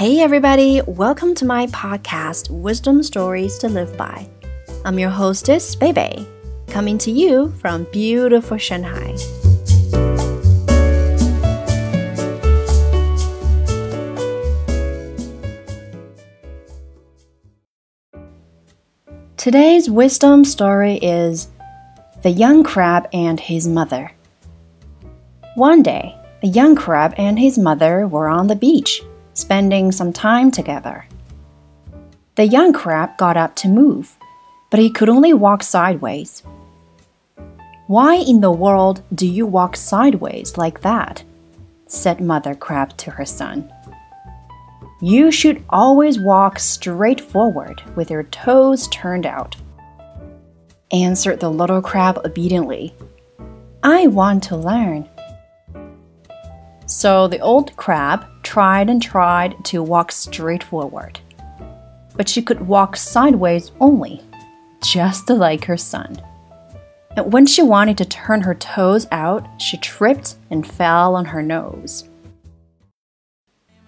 Hey, everybody, welcome to my podcast, Wisdom Stories to Live By. I'm your hostess, Bebe, coming to you from beautiful Shanghai. Today's wisdom story is The Young Crab and His Mother. One day, a young crab and his mother were on the beach spending some time together. The young crab got up to move, but he could only walk sideways. Why in the world do you walk sideways like that? said Mother Crab to her son. You should always walk straight forward with your toes turned out, answered the little crab obediently. I want to learn. So the old crab tried and tried to walk straight forward. But she could walk sideways only, just like her son. And when she wanted to turn her toes out, she tripped and fell on her nose.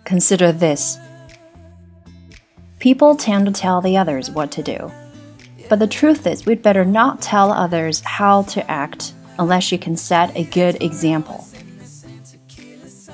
Consider this people tend to tell the others what to do. But the truth is, we'd better not tell others how to act unless you can set a good example